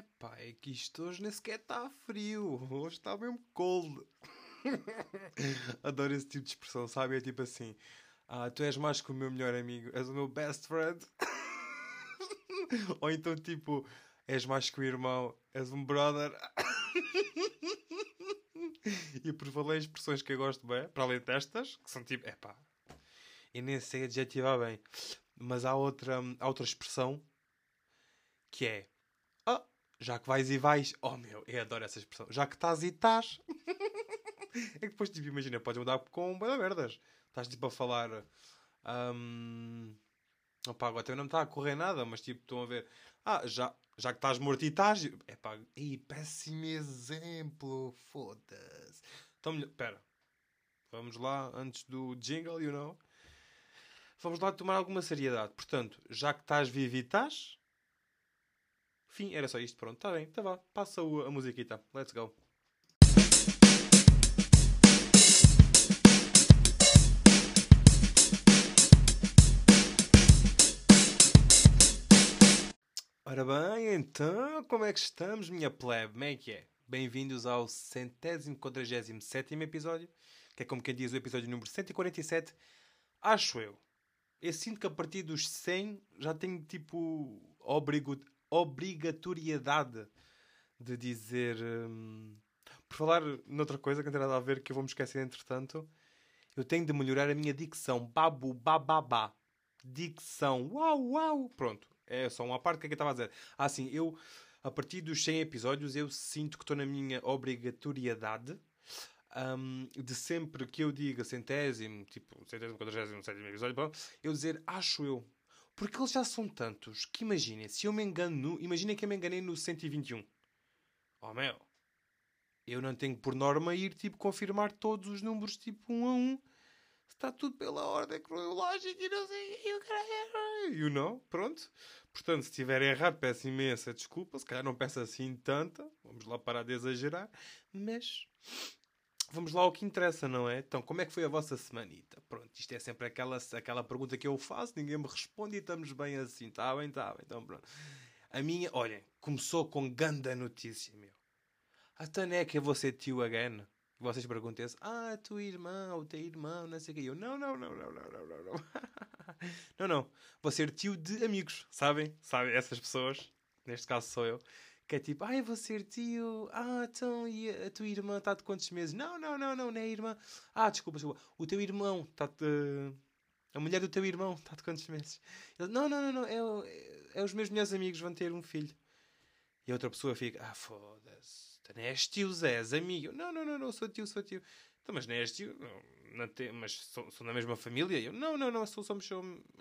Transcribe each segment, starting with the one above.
Epá, é que isto hoje nem sequer está frio. Hoje está mesmo cold. Adoro esse tipo de expressão, sabe? É tipo assim: ah, tu és mais que o meu melhor amigo, és o meu best friend. Ou então, tipo, és mais que o irmão, és um brother. e por em expressões que eu gosto bem, para além destas, que são tipo, epá, eu nem sei adjetivar bem, mas há outra, há outra expressão que é já que vais e vais, oh meu, eu adoro essa expressão, já que estás e estás. é que depois, tipo, imagina, podes mudar com boa merdas. Estás tipo a falar. Um, opa, agora não me está a correr nada, mas tipo, estão a ver. Ah, já, já que estás morto e estás. É pá, ih, péssimo exemplo, foda-se. Então, pera, vamos lá, antes do jingle, you know. Vamos lá tomar alguma seriedade. Portanto, já que estás vivo e estás. Fim, era só isto, pronto, está bem, tá vá, passa a musiquita, let's go. Ora bem, então, como é que estamos, minha plebe? Como é que é? Bem-vindos ao centésimo quadragésimo sétimo episódio, que é como quem diz o episódio número 147, acho eu. Eu sinto que a partir dos 100 já tenho, tipo, obrigo, obrigatoriedade de dizer... Hum, por falar noutra coisa que não tem nada a ver, que eu vou me esquecer entretanto, eu tenho de melhorar a minha dicção. Babu, bababá. Dicção. Uau, uau. Pronto é só uma parte. Que é eu estava a dizer? Ah, sim, eu, a partir dos 100 episódios, eu sinto que estou na minha obrigatoriedade um, de sempre que eu diga centésimo, tipo, centésimo, quadragésimo, sétimo episódio, bom, eu dizer acho eu. Porque eles já são tantos que imaginem, se eu me engano, imaginem que eu me enganei no 121. Oh meu, eu não tenho por norma ir tipo confirmar todos os números tipo um a um está tudo pela ordem cronológica e não sei e o caralho. You know? Pronto. Portanto, se estiver errado, peço imensa desculpa. Se calhar não peço assim tanta. Vamos lá parar de exagerar. Mas vamos lá ao que interessa, não é? Então, como é que foi a vossa semanita? Pronto, isto é sempre aquela, aquela pergunta que eu faço, ninguém me responde e estamos bem assim. Está bem, está bem. Então, pronto. A minha, olhem, começou com ganda notícia, meu. A Taneca, vou ser tio again. E vocês perguntam-se, ah, tua irmã, o teu irmão, não sei o que. Eu, não, não, não, não, não, não, não, não. não, não. Vou ser tio de amigos, sabem? Sabem, essas pessoas, neste caso sou eu, que é tipo, ah, eu vou ser tio, ah, então, e a tua irmã está de quantos meses? Não, não, não, não, não é irmã. Ah, desculpa, desculpa. O teu irmão está de... A mulher do teu irmão está de quantos meses? Ele, não, não, não, não, é, é os meus melhores amigos vão ter um filho. E a outra pessoa fica, ah, foda-se não és tio Zé, és amigo. Não, não, não, não, sou tio, sou tio. Então, mas não és tio, não, não mas sou, da mesma família? Eu, não, não, não, sou, somos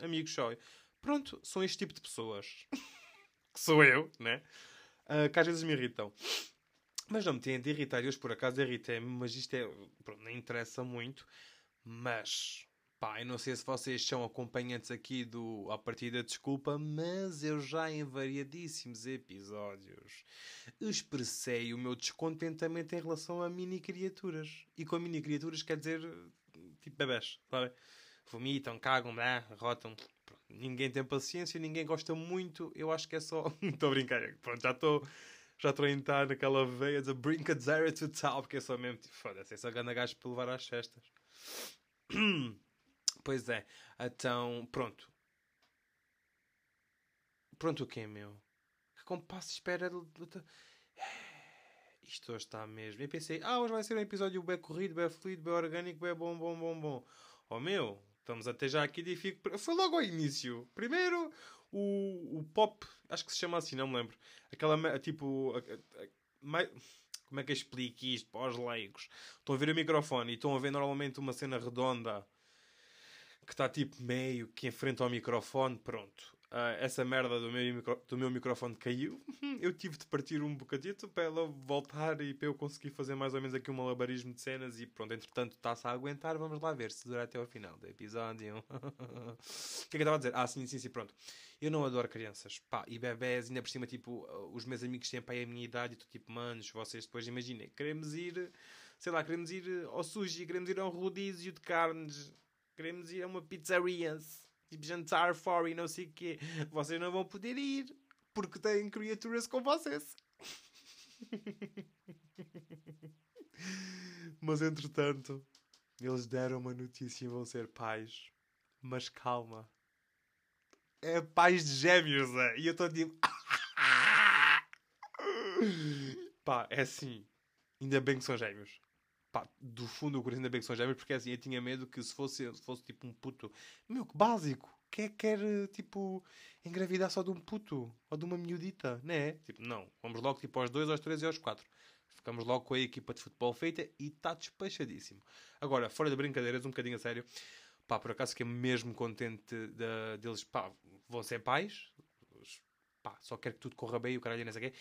amigos só. Pronto, são este tipo de pessoas. que sou eu, né? Uh, que às vezes me irritam. Mas não me têm de irritar. Eu, por acaso, irritei-me, mas isto é. Pronto, não interessa muito. Mas Pá, eu não sei se vocês são acompanhantes aqui do A Partida Desculpa, mas eu já em variadíssimos episódios expressei o meu descontentamento em relação a mini criaturas. E com mini criaturas quer dizer tipo bebés, sabe? Vomitam, cagam, blá, rotam. Ninguém tem paciência, ninguém gosta muito. Eu acho que é só. Estou a brincar. Pronto, já estou. Já estou a entrar naquela veia de brincadeira total, porque é só mesmo tipo, foda-se, é só ganda gajo para levar às festas. Pois é. Então, pronto. Pronto o quê, meu? Que compasso espera... Isto hoje está mesmo. Eu pensei, ah, hoje vai ser um episódio bem corrido, bem fluido, bem orgânico, bem bom, bom, bom, bom. Oh, meu, estamos até já aqui de fico... Foi logo ao início. Primeiro, o, o pop, acho que se chama assim, não me lembro. Aquela, tipo... A, a, a, como é que eu explico isto para os leigos? Estão a ver o microfone e estão a ver normalmente uma cena redonda que está tipo meio que enfrenta ao microfone, pronto. Uh, essa merda do meu, micro, do meu microfone caiu. eu tive de partir um bocadito para ela voltar e para eu conseguir fazer mais ou menos aqui um malabarismo de cenas. E pronto, entretanto está-se a aguentar. Vamos lá ver se dura até ao final do episódio. o que é que eu estava a dizer? Ah, sim, sim, sim, pronto. Eu não adoro crianças. Pá, e bebés, ainda por cima, tipo, os meus amigos têm pai a minha idade e tu, tipo, manos, vocês depois imaginem, queremos ir, sei lá, queremos ir ao sushi, queremos ir a um rodízio de carnes queremos ir a uma pizzaria, tipo jantar fora e não sei o quê. Vocês não vão poder ir. porque têm criaturas com vocês. Mas entretanto, eles deram uma notícia e vão ser pais. Mas calma. É pais de gêmeos, é? E eu estou tipo. Pá, é assim. Ainda bem que são gêmeos. Pá, do fundo do coração ainda bem que são gêmeos, porque é assim, eu tinha medo que se fosse, se fosse tipo um puto. Meu, que básico. Quem é que quer, tipo, engravidar só de um puto? Ou de uma miudita? Não é? Tipo, não. Vamos logo, tipo, aos dois, aos três e aos quatro. Ficamos logo com a equipa de futebol feita e está despachadíssimo. Agora, fora de brincadeiras, um bocadinho a sério. Pá, por acaso fiquei mesmo contente de, deles, pá, vão ser pais. Pá, só quero que tudo corra bem e o caralho não sei o.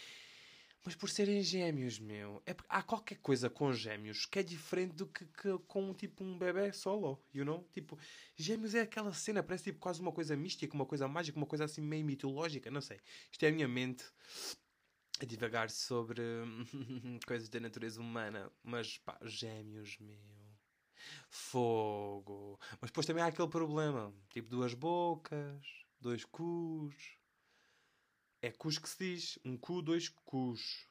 Mas por serem gêmeos, meu. É, há qualquer coisa com gêmeos que é diferente do que, que, com tipo um bebê solo, you know? Tipo, gêmeos é aquela cena, parece tipo quase uma coisa mística, uma coisa mágica, uma coisa assim meio mitológica, não sei. Isto é a minha mente a divagar sobre coisas da natureza humana. Mas pá, gêmeos, meu. Fogo. Mas depois também há aquele problema. Tipo, duas bocas, dois cus. É cus que se diz. Um cu, dois cus.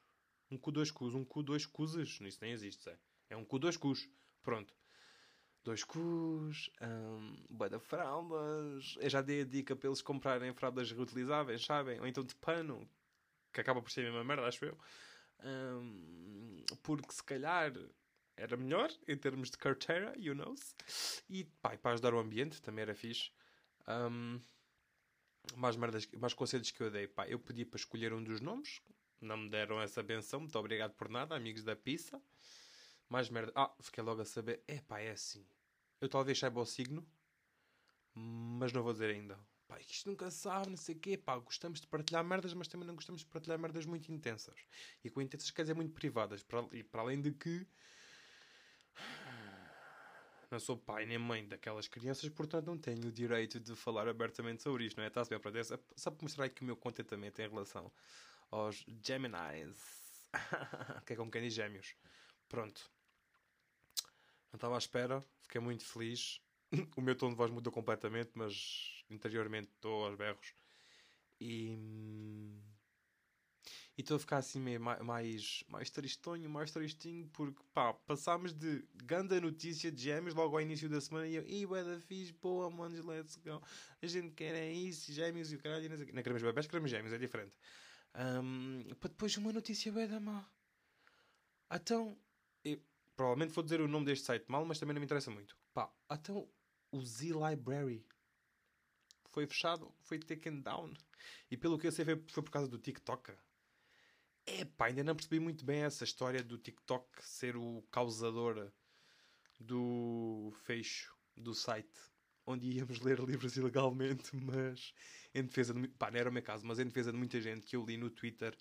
Um cu, dois cus. Um cu, dois cuses. Isso nem existe, é. É um cu, dois cus. Pronto. Dois cus. Um, boa de fraldas. Eu já dei a dica para eles comprarem fraldas reutilizáveis, sabem? Ou então de pano. Que acaba por ser a mesma merda, acho eu. Um, porque se calhar era melhor em termos de carteira, you know E pá, para ajudar o ambiente também era fixe. Um, mais, merdas, mais conselhos que eu dei. Pá, eu pedi para escolher um dos nomes. Não me deram essa benção. Muito obrigado por nada, amigos da pizza. Mais merda. Ah, fiquei logo a saber. É pá, é assim. Eu talvez saiba o signo, mas não vou dizer ainda. Pá, isto nunca sabe, não sei o quê. Pá, gostamos de partilhar merdas, mas também não gostamos de partilhar merdas muito intensas. E com intensas quer dizer muito privadas. E para além de que não sou pai nem mãe daquelas crianças, portanto não tenho o direito de falar abertamente sobre isto, não é? Está-se bem para dessa, só para mostrar aqui o meu contentamento em relação aos Geminis, que é como quem diz gêmeos. Pronto. Não estava à espera, fiquei muito feliz. o meu tom de voz mudou completamente, mas interiormente estou aos berros. E hum, e estou a ficar assim meio mais, mais tristonho, mais tristinho, porque pá, passámos de grande notícia de gêmeos logo ao início da semana e eu, ih, da fixe, boa, manos, let's go. A gente quer é isso, gêmeos e o caralho, não, não queremos bebés, queremos gêmeos, é diferente. Um, para depois uma notícia bué da má. Então, eu, provavelmente vou dizer o nome deste site mal, mas também não me interessa muito. Pá, então o Z Library foi fechado, foi taken down. E pelo que eu sei foi, foi por causa do TikTok. Epá, ainda não percebi muito bem essa história do TikTok ser o causador do fecho do site onde íamos ler livros ilegalmente, mas em defesa de. pá, não era o meu caso, mas em defesa de muita gente que eu li no Twitter,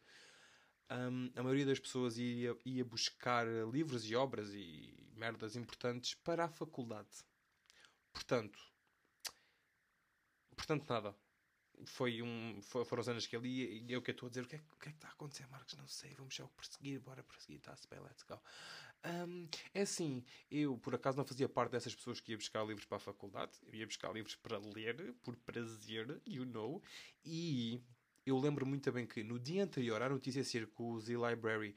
um, a maioria das pessoas ia, ia buscar livros e obras e merdas importantes para a faculdade. Portanto, portanto, nada foi um, foi, foram os anos que ele ia e eu que estou a dizer o que, é, o que é que está a acontecer, Marcos? Não sei, vamos já perseguir, bora perseguir, está-se bem, let's go. Um, é assim, eu por acaso não fazia parte dessas pessoas que ia buscar livros para a faculdade, eu ia buscar livros para ler, por prazer, you know, e eu lembro muito bem que no dia anterior à notícia ser com o Z-Library,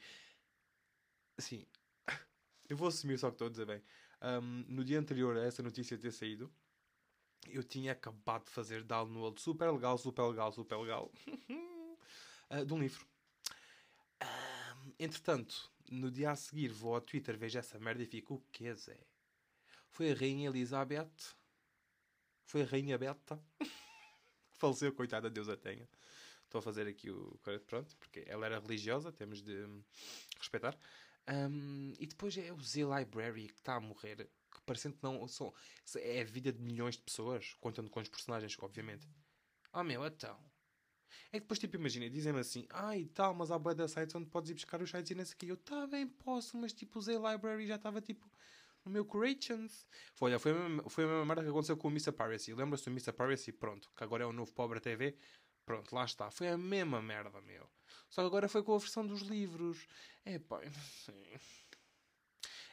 assim, eu vou assumir só que estou a dizer bem, um, no dia anterior a essa notícia ter saído, eu tinha acabado de fazer download super legal, super legal, super legal uh, de um livro. Uh, entretanto, no dia a seguir vou ao Twitter, vejo essa merda e fico: o que é, Zé? Foi a Rainha Elizabeth? Foi a Rainha Beta? Faleceu, coitada, Deus a tenha. Estou a fazer aqui o. Pronto, porque ela era religiosa, temos de respeitar. Um, e depois é o Z Library que está a morrer parecendo que não são. É a vida de milhões de pessoas, contando com os personagens, obviamente. Oh meu, então. É que depois, tipo, imagina, dizem-me assim, ah, tal, mas há boa da sites onde podes ir buscar os sites e nesse aqui. Eu, tá posso, mas tipo, usei library já estava tipo no meu Creations. Foi, olha, foi a mesma, foi a mesma merda que aconteceu com o Mr. Piracy. Lembra-se do Mr. Piracy? Pronto, que agora é o novo Pobre TV. Pronto, lá está. Foi a mesma merda, meu. Só que agora foi com a versão dos livros. É pá, não sei.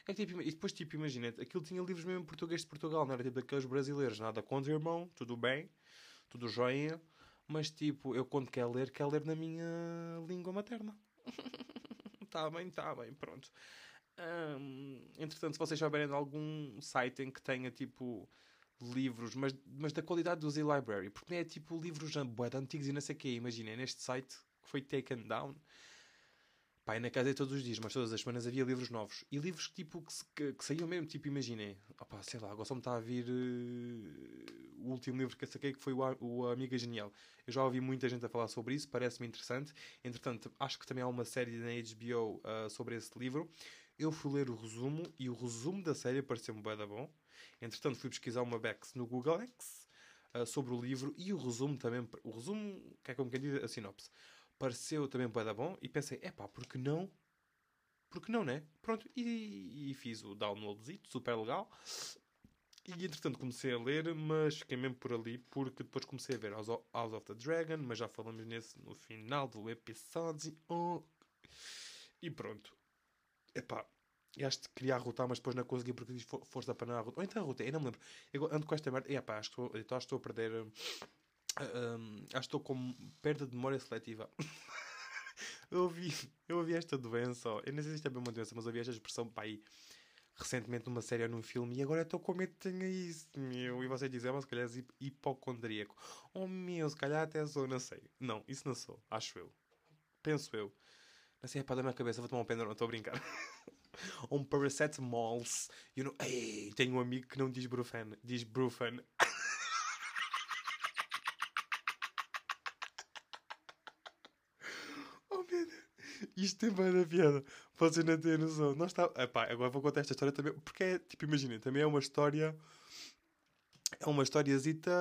É tipo, e depois, tipo, imagina, aquilo tinha livros mesmo em português de Portugal, não era tipo daqueles brasileiros, nada contra, irmão, tudo bem, tudo joinha. Mas tipo, eu quando quero ler, quero ler na minha língua materna. tá bem, tá bem, pronto. Hum, entretanto, se vocês souberem de algum site em que tenha tipo livros, mas, mas da qualidade do Z-Library, porque não é tipo livros bué, antigos e não sei o quê. Imaginem, neste site que foi taken down, Pá, na casa todos os dias, mas todas as semanas havia livros novos. E livros tipo, que, que, que saíam mesmo, tipo, imaginem. Opá, sei lá, agora só me está a vir uh, o último livro que eu saquei, que foi o, o Amiga Genial. Eu já ouvi muita gente a falar sobre isso, parece-me interessante. Entretanto, acho que também há uma série na HBO uh, eh, sobre esse livro. Eu fui ler o resumo e o resumo da série pareceu-me bem da bom. Entretanto, fui pesquisar uma Bex no Google X uh, sobre o livro e o resumo também. O resumo, que é como quem diz a sinopse pareceu também para dar bom e pensei, é pá, porque não? Porque não, né? Pronto, e, e fiz o downloadzito, super legal. E entretanto comecei a ler, mas fiquei mesmo por ali, porque depois comecei a ver House of the Dragon, mas já falamos nesse no final do episódio. Oh. E pronto. Epá, acho que queria arrotar, mas depois não consegui porque fiz força para não arrotar. Ou então arrotei, eu não me lembro. Eu ando com esta merda. E epá, acho que estou, então, acho que estou a perder um, acho que estou com perda de memória seletiva. eu, ouvi, eu ouvi esta doença, eu não sei se isto é bem uma doença, mas ouvi esta expressão para aí recentemente numa série ou num filme e agora estou com medo de tenha isso, meu. E você diz, é, mas se calhar és hipocondríaco. Oh meu, se calhar até sou, não sei. Não, isso não sou, acho eu. Penso eu. Não sei, é para dar minha cabeça, vou tomar um pendurão, estou a brincar. um paracetamol. You know, ei, tenho um amigo que não diz brufen, diz brufen. Isto tem bem da piada. Vocês não têm noção. Nós está... Epá, agora vou contar esta história também. Porque é, tipo, imaginem, também é uma história. É uma historiazita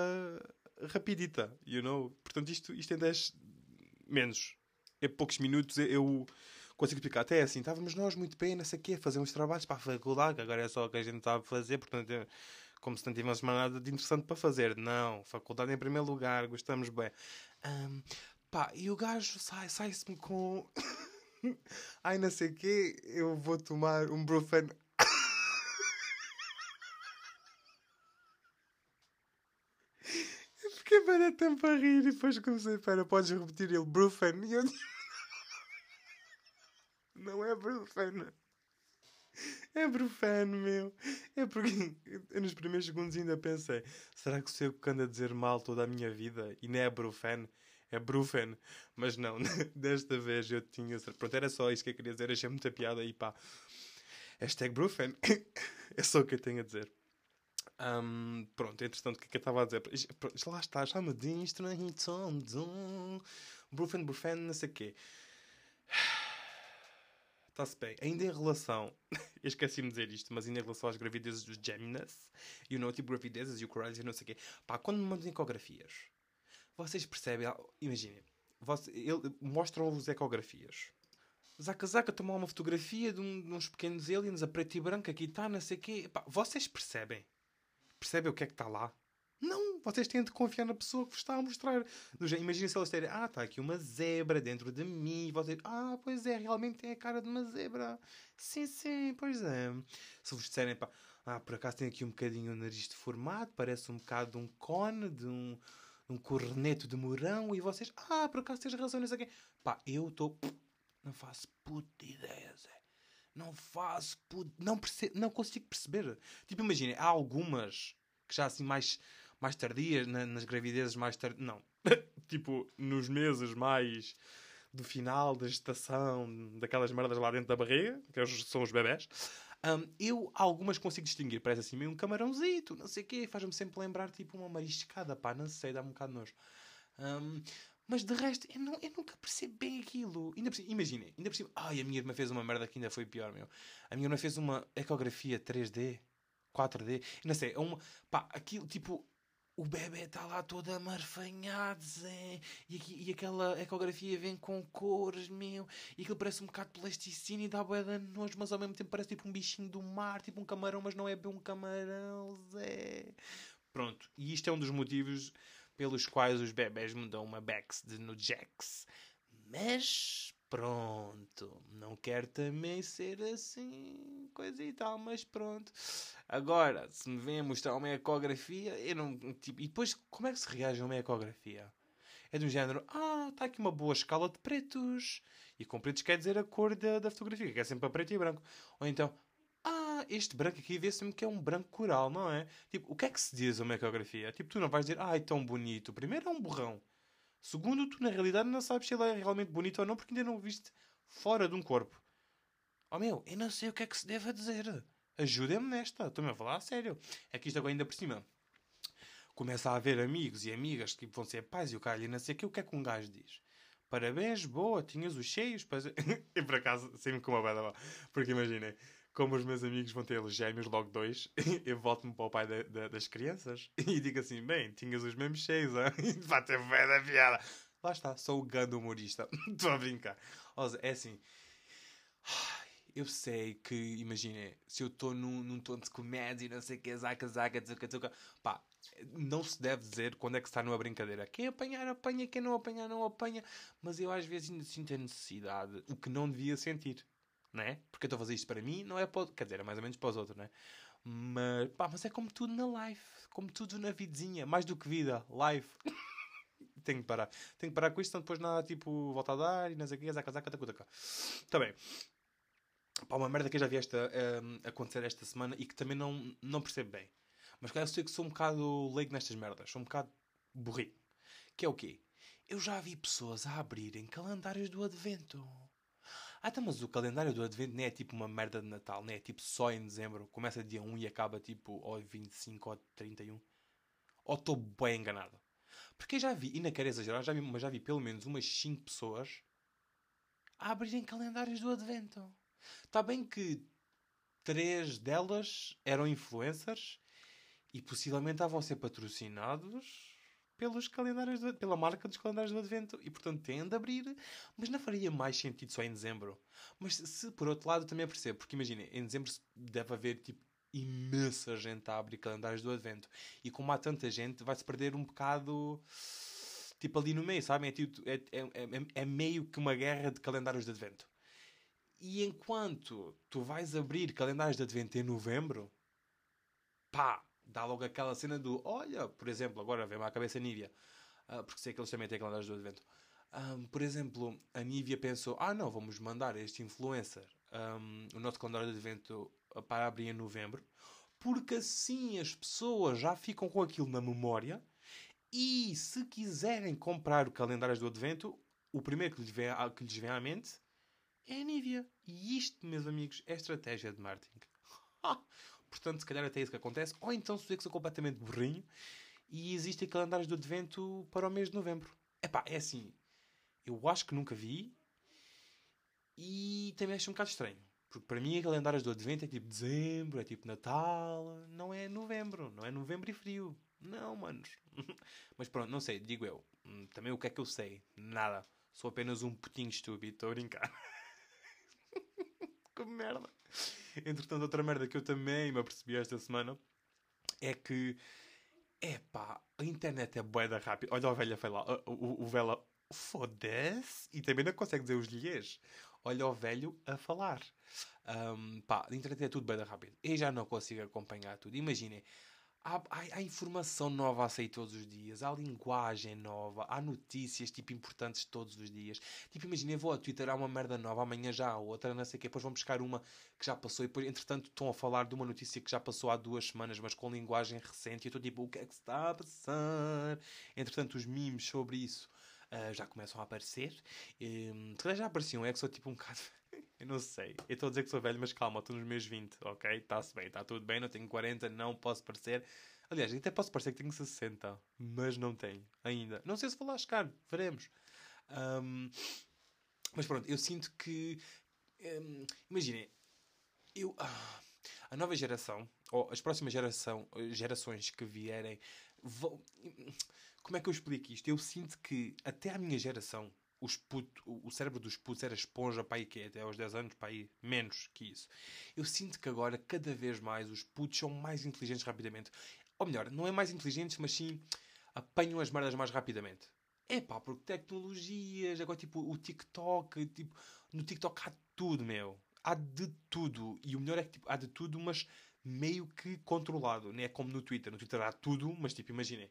rapidita, you know? Portanto, isto, isto em 10 menos. Em poucos minutos eu consigo explicar. Até assim, estávamos nós muito bem, não sei o quê, fazer uns trabalhos para a faculdade, que agora é só o que a gente estava a fazer, portanto, é como se não tivéssemos mais nada de interessante para fazer. Não, faculdade em primeiro lugar, gostamos bem. Um, pá, e o gajo sai, sai-se-me com. Ai, não sei o quê, eu vou tomar um Brufen. Fiquei para tempo a rir e depois comecei, para, podes repetir ele, Brufen? E eu... Não é Brufen. É Brufen, meu. É porque eu nos primeiros segundos ainda pensei: será que sou eu que ando a dizer mal toda a minha vida e não é Brufen? É Brufen. Mas não, desta vez eu tinha. Pronto, era só isso que eu queria dizer. Achei muita piada e pá. Hashtag Brufen. é só o que eu tenho a dizer. Um, pronto, entretanto, o que é que eu estava a dizer? Lá está, chama de estranho. Brufen, Brufen, não sei o quê. Está-se bem. Ainda em relação. eu esqueci-me de dizer isto, mas ainda em relação às gravidezes dos Geminas e o não tipo gravidezes e o Corales e não sei o quê. Pá, quando me mandam ecografias vocês percebem, imaginem, mostram-vos ecografias. Zaca tomar uma fotografia de, um, de, uns pequenos aliens a preto e branco, aqui está, não sei o quê. Epá, vocês percebem? Percebem o que é que está lá? Não, vocês têm de confiar na pessoa que vos está a mostrar. Imaginem se elas terem, ah, está aqui uma zebra dentro de mim. E vocês, ah, pois é, realmente tem a cara de uma zebra. Sim, sim, pois é. Se vos disserem, pá, ah, por acaso tem aqui um bocadinho o nariz deformado, parece um bocado de um cone, de um um corneto de morão e vocês, ah, por acaso tens razão nisso aqui. Pá, eu estou. Não faço puta ideia, Zé. Não faço puta. Não, percebo, não consigo perceber. Tipo, imagina, há algumas que já assim mais, mais tardias, na, nas gravidezes mais tardias. Não. tipo, nos meses mais do final da gestação, daquelas merdas lá dentro da barriga, que são os bebés. Um, eu algumas consigo distinguir, parece assim meio um camarãozito, não sei o quê, faz-me sempre lembrar tipo uma mariscada, pá, não sei, dá-me um bocado de nojo. Um, mas de resto, eu, não, eu nunca percebo bem aquilo. Ainda por cima, imaginem, ainda por cima, ai, a minha irmã fez uma merda que ainda foi pior, meu. A minha irmã fez uma ecografia 3D, 4D, não sei, é uma, pá, aquilo tipo, o bebê está lá todo amarfanhado, Zé. E, aqui, e aquela ecografia vem com cores, meu. E aquilo parece um bocado de plasticina e dá bué de nojo, mas ao mesmo tempo parece tipo um bichinho do mar, tipo um camarão, mas não é bem um camarão, Zé. Pronto, e isto é um dos motivos pelos quais os bebés me dão uma Bex de no Jax. Mas pronto, não quero também ser assim, coisa e tal, mas pronto. Agora, se me vêm mostrar uma ecografia, eu não. Tipo, e depois, como é que se reage a uma ecografia? É um género, ah, está aqui uma boa escala de pretos. E com pretos quer dizer a cor da, da fotografia, que é sempre a preto e branco. Ou então, ah, este branco aqui vê-se-me que é um branco coral, não é? Tipo, o que é que se diz uma ecografia? Tipo, tu não vais dizer, ai, tão bonito. Primeiro é um borrão. Segundo, tu na realidade não sabes se ele é realmente bonito ou não, porque ainda não o viste fora de um corpo. Oh meu, eu não sei o que é que se deve dizer. Ajudem-me nesta. Estou-me a falar a sério. É que isto agora ainda por cima. Começa a haver amigos e amigas que vão ser pais e o caralho não sei o que. O que é que um gajo diz? Parabéns, boa, tinhas os cheios. Para... e por acaso, sempre com uma bela Porque imaginem, como os meus amigos vão ter gêmeos logo dois, eu volto-me para o pai das crianças e digo assim: bem, tinhas os mesmos hein? vai ter fé da piada. Lá está, sou o gando humorista. Estou a brincar. É assim. Eu sei que, imaginem, se eu estou num, num tom de comédia, não sei o que, zaca, zaca, zaca, zaca, pá, não se deve dizer quando é que está numa brincadeira. Quem apanhar, apanha, quem não apanhar, não apanha. Mas eu às vezes ainda sinto a necessidade, o que não devia sentir, não é? Porque eu estou a fazer isto para mim, não é para. Quer dizer, é mais ou menos para os outros, não é? Mas, pá, mas é como tudo na life, como tudo na vidinha, mais do que vida, life. tenho que parar. Tenho que parar com isto, senão depois nada, tipo, volta a dar e não sei o que, zaca, zaca, tacu, tacu. Está bem. Pá, uma merda que eu já vi esta, um, acontecer esta semana e que também não, não percebo bem. Mas eu sei que sou um bocado leigo nestas merdas. Sou um bocado burrinho. Que é o quê? Eu já vi pessoas a abrirem calendários do Advento. Ah, então, mas o calendário do Advento não é tipo uma merda de Natal, não é tipo só em dezembro. Começa dia 1 e acaba tipo ou 25 ou 31. Ou estou bem enganado? Porque eu já vi, e não quero exagerar, já vi, mas já vi pelo menos umas 5 pessoas a abrirem calendários do Advento. Está bem que três delas eram influencers e possivelmente estavam a ser patrocinados pelos calendários de, pela marca dos calendários do Advento e portanto têm de abrir, mas não faria mais sentido só em dezembro. Mas se por outro lado também percebo, porque imaginem, em dezembro deve haver tipo imensa gente a abrir calendários do Advento e como há tanta gente vai-se perder um bocado tipo ali no meio, sabem? É, tipo, é, é, é, é meio que uma guerra de calendários de Advento. E enquanto tu vais abrir calendários de advento em novembro, pá, dá logo aquela cena do olha, por exemplo, agora vem-me à cabeça a Nívia, uh, porque sei que eles também têm calendários de advento. Um, por exemplo, a Nívia pensou: ah, não, vamos mandar este influencer um, o nosso calendário de advento para abrir em novembro, porque assim as pessoas já ficam com aquilo na memória e se quiserem comprar o calendário do advento, o primeiro que lhes vem, que lhes vem à mente é a Nivea. E isto, meus amigos, é estratégia de marketing. Portanto, se calhar até isso que acontece. Ou então sou eu que sou completamente burrinho e existem calendários do advento para o mês de novembro. Epá, é assim. Eu acho que nunca vi e também acho um bocado estranho. Porque para mim, calendários do advento é tipo dezembro, é tipo Natal, não é novembro, não é novembro e frio. Não, manos. Mas pronto, não sei, digo eu. Hum, também o que é que eu sei? Nada. Sou apenas um putinho estúpido, estou a brincar. que merda. Entretanto, outra merda que eu também me apercebi esta semana é que, epá, a internet é boeda rápida. Olha o velha foi lá, o, o, velha, foda-se, e também não consegue dizer os lhes. Olha o velho a falar. Um, pá, a internet é tudo boeda rápido. Eu já não consigo acompanhar tudo. Imaginem, Há, há, há, informação nova a sair todos os dias, há linguagem nova, há notícias tipo importantes todos os dias. Tipo, imagina, vou ao Twitter, há uma merda nova, amanhã já há outra, não sei o quê, depois vão buscar uma que já passou e depois, entretanto, estão a falar de uma notícia que já passou há duas semanas, mas com linguagem recente. E eu estou tipo, o que é que se está a passar? Entretanto, os memes sobre isso uh, já começam a aparecer. Um, já apareciam, é que sou tipo um bocado. Eu não sei. Eu estou a dizer que sou velho, mas calma, estou nos meus 20, ok? Está-se bem, está tudo bem, não tenho 40, não posso parecer. Aliás, até posso parecer que tenho 60, mas não tenho ainda. Não sei se vou lá chegar, veremos. Um, mas pronto, eu sinto que. Um, Imaginem, eu. Ah, a nova geração, ou as próximas geração, gerações que vierem, vão. Como é que eu explico isto? Eu sinto que até a minha geração os puto, o cérebro dos putos era esponja para aí que até aos 10 anos, para aí menos que isso. Eu sinto que agora, cada vez mais, os putos são mais inteligentes rapidamente. Ou melhor, não é mais inteligentes, mas sim apanham as merdas mais rapidamente. É pá, porque tecnologias, agora tipo o TikTok, tipo, no TikTok há tudo, meu. Há de tudo. E o melhor é que tipo, há de tudo, mas meio que controlado. Não é como no Twitter. No Twitter há tudo, mas tipo, imaginem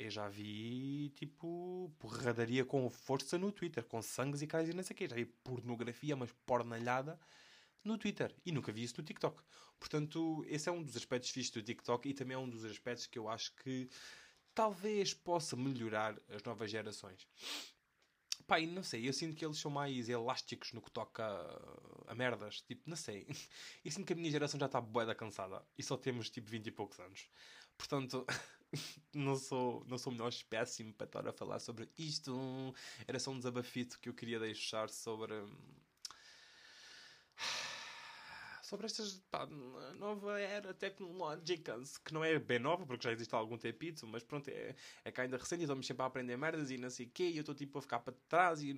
eu já vi, tipo, porradaria com força no Twitter, com sangues e caras e não sei o quê. Já vi pornografia, mas pornalhada no Twitter. E nunca vi isso no TikTok. Portanto, esse é um dos aspectos fixos do TikTok e também é um dos aspectos que eu acho que talvez possa melhorar as novas gerações. Pá, e não sei, eu sinto que eles são mais elásticos no que toca a, merdas. Tipo, não sei. Eu sinto que a minha geração já está bué da cansada. E só temos, tipo, 20 e poucos anos. Portanto, não sou, não sou o melhor espécime para estar a falar sobre isto. Era só um desabafito que eu queria deixar sobre sobre estas pá, nova era tecnológica, que não é bem nova, porque já existe há algum tempito, mas pronto, é, é que ainda recente e estamos sempre a aprender merdas e não sei o quê, e eu estou tipo a ficar para trás e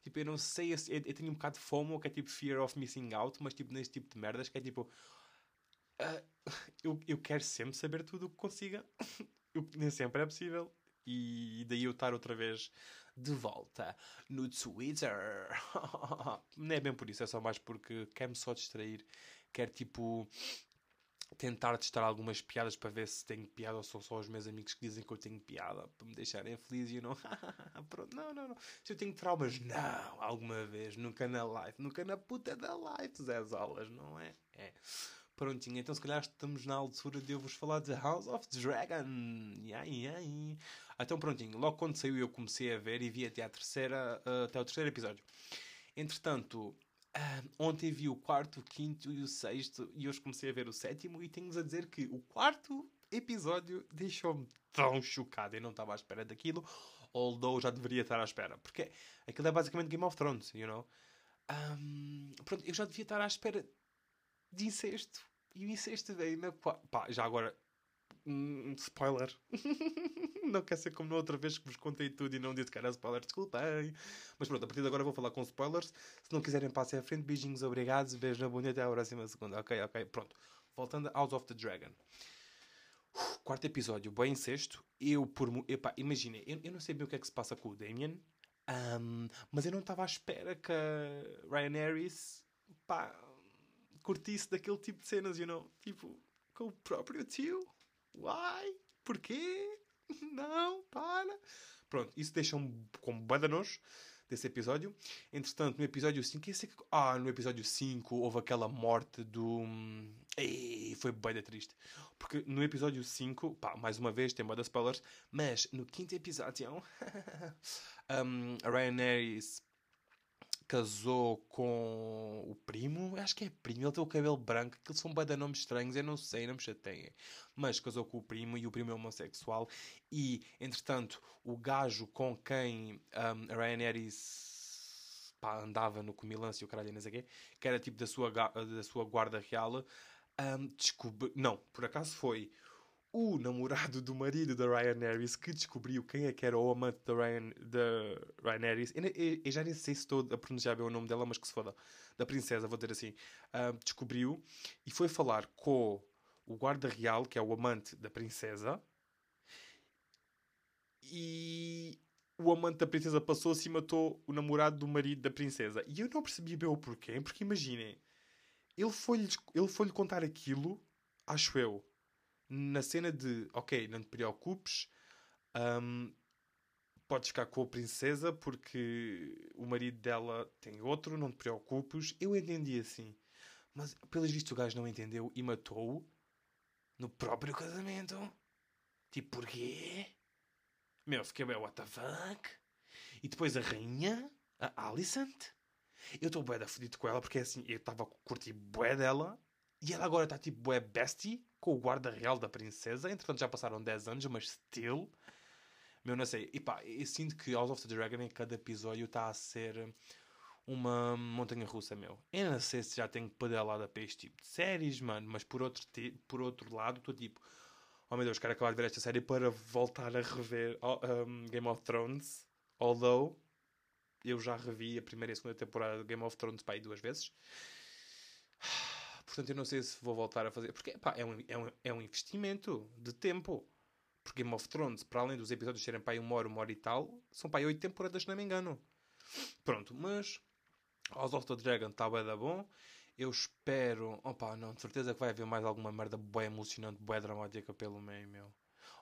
tipo, eu não sei, eu, eu, tenho um bocado de FOMO, que é tipo Fear of Missing Out, mas tipo nesse tipo de merdas, que é tipo, uh, eu, eu quero sempre saber tudo o que consiga, eu, nem sempre é possível, e daí eu estar outra vez de volta no Twitter. Não é bem por isso, é só mais porque quer-me só distrair. Quer tipo tentar testar algumas piadas para ver se tenho piada ou são só os meus amigos que dizem que eu tenho piada para me deixarem feliz e eu não. Pronto, não, não, não. Se eu tenho traumas, não, alguma vez, nunca na live, nunca na puta da live, Zé Zolas, não é? É. Prontinho, então se calhar estamos na altura de eu vos falar de House of Dragon. Yeah, yeah. Então prontinho, logo quando saiu eu comecei a ver e vi até, a terceira, uh, até o terceiro episódio. Entretanto, uh, ontem vi o quarto, o quinto e o sexto e hoje comecei a ver o sétimo e tenho-vos a dizer que o quarto episódio deixou-me tão chocado. Eu não estava à espera daquilo, although já deveria estar à espera. Porque aquilo é basicamente Game of Thrones, you know? Um, pronto, eu já devia estar à espera de incesto e o incesto veio na. Pá, já agora. Um, spoiler. não quer ser como na outra vez que vos contei tudo e não disse que era spoiler, desculpem. Mas pronto, a partir de agora vou falar com spoilers. Se não quiserem, passem à frente. Beijinhos, obrigados. Beijo na bonita até a próxima segunda. Ok, ok, pronto. Voltando a House of the Dragon. Uf, quarto episódio, bem sexto. Eu, por. Epá, imaginem, eu, eu não sei bem o que é que se passa com o Damien. Um, mas eu não estava à espera que Ryan Harris. Pá, curtisse daquele tipo de cenas, you know? Tipo, com o próprio tio. Why? Porquê? Não, para. Pronto, isso deixa-me com badanos desse episódio. Entretanto, no episódio 5, esse... ah, no episódio 5 houve aquela morte do. Ei, foi bem triste. Porque no episódio 5, pá, mais uma vez, tem bada spoilers, mas no quinto episódio, um, a Ryan Harris casou com o primo, acho que é primo, ele tem o cabelo branco, que são bada nomes estranhos, eu não sei, não me chateiem. Mas casou com o primo e o primo é homossexual. E, entretanto, o gajo com quem um, a pá, andava no Comilance e o caralho, não sei quê, que era tipo da sua, da sua guarda real, um, descobre... Não, por acaso foi o namorado do marido da Ryan Harris que descobriu quem é que era o amante da Ryan, da Ryan Harris. Eu, eu, eu já nem sei se estou a pronunciar bem o nome dela, mas que se foda. Da princesa, vou dizer assim. Uh, descobriu e foi falar com o guarda real, que é o amante da princesa. E o amante da princesa passou-se e matou o namorado do marido da princesa. E eu não percebi bem o porquê, porque imaginem, ele foi-lhe ele foi contar aquilo, acho eu na cena de ok, não te preocupes, um, podes ficar com a princesa porque o marido dela tem outro, não te preocupes. Eu entendi assim, mas pelos vistos o gajo não entendeu e matou-o no próprio casamento. Tipo, porquê? Meu, fiquei bem, what the fuck? E depois a rainha, a Alicent, eu estou bué da fodido com ela porque é assim, eu estava a curtir bué dela e ela agora está tipo bué bestie com o guarda real da princesa. Entretanto já passaram 10 anos, mas still. Meu, não sei. E pá, eu sinto que House of the Dragon em cada episódio está a ser uma montanha russa, meu. Eu não sei se já tenho pedalada para este tipo de séries, mano, mas por outro, por outro lado, estou tipo, oh meu Deus, quero acabar de ver esta série para voltar a rever um, Game of Thrones. Although eu já revi a primeira e a segunda temporada de Game of Thrones para aí duas vezes. Portanto, eu não sei se vou voltar a fazer. Porque pá, é, um, é, um, é um investimento de tempo. Porque Game of Thrones, para além dos episódios serem aí uma hora, uma hora e tal, são aí oito temporadas, se não me engano. Pronto, mas House of the Dragon está bem da bom. Eu espero. Opa, não, de certeza que vai haver mais alguma merda bem emocionante, bem dramática pelo meio, meu.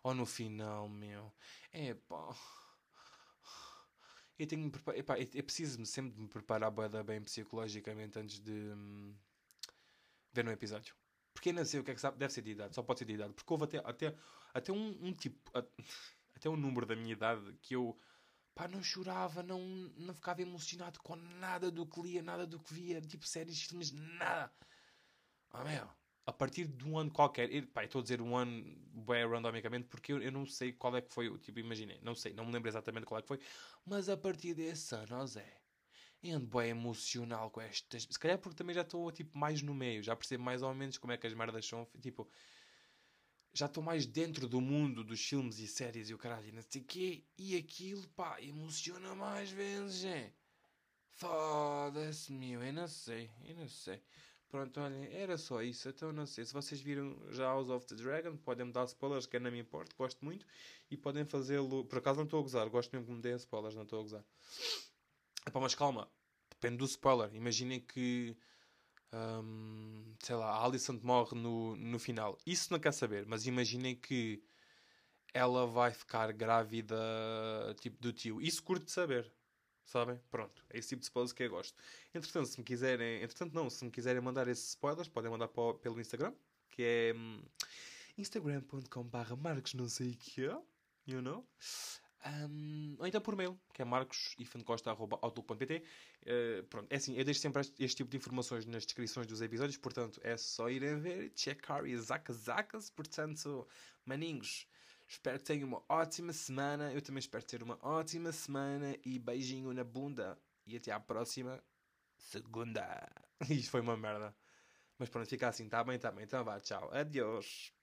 Ou no final, meu. É pá. Eu tenho me preparar. É preciso-me sempre de me preparar bem psicologicamente antes de hum, ver um episódio. Porque não sei o que é que sabe. Deve ser de idade, só pode ser de idade. Porque houve até, até, até um, um tipo. Até um número da minha idade que eu pá, não chorava, não, não ficava emocionado com nada do que lia, nada do que via, tipo séries, filmes, nada. Ah, meu, a partir de um ano qualquer, eu, pá, estou a dizer um ano bem randomicamente porque eu, eu não sei qual é que foi, tipo, imaginei, não sei, não me lembro exatamente qual é que foi, mas a partir desse ano, ó Zé, ando bem emocional com estas. Se calhar porque também já estou tipo, mais no meio, já percebo mais ou menos como é que as merdas são. Tipo, já estou mais dentro do mundo dos filmes e séries e o caralho, e não sei quê, e aquilo, pá, emociona mais vezes, é. Foda-se, meu, eu não sei, eu não sei. Pronto, olhem, era só isso. Então, não sei, se vocês viram já House of the Dragon, podem-me dar spoilers, que não me importa, gosto muito, e podem fazê-lo. Por acaso não estou a gozar, gosto mesmo que me deem spoilers, não estou a gozar. Epá, mas calma, depende do spoiler. Imaginem que um, sei lá, a Alicent morre no, no final. Isso não quer saber, mas imaginem que ela vai ficar grávida tipo do tio. Isso curto de saber. Sabem? Pronto. É esse tipo de spoilers que eu gosto. Entretanto, se me quiserem. Entretanto, não. Se me quiserem mandar esses spoilers, podem mandar pelo Instagram. Que é. Um, instagram.com.br Marcos não sei o que é. You know? Um, ou então por mail, que é marcosifancosta.outlook.pt uh, eh, Pronto, é assim, eu deixo sempre este, este, tipo de informações nas descrições dos episódios, portanto é só irem ver, checar e zacas zacas. Portanto, maninhos, espero que tenham uma ótima semana. Eu também espero ter uma ótima semana e beijinho na bunda. E até à próxima segunda. Isto foi uma merda. Mas pronto, fica assim, tá bem, tá bem. Então vá, tchau. Adeus.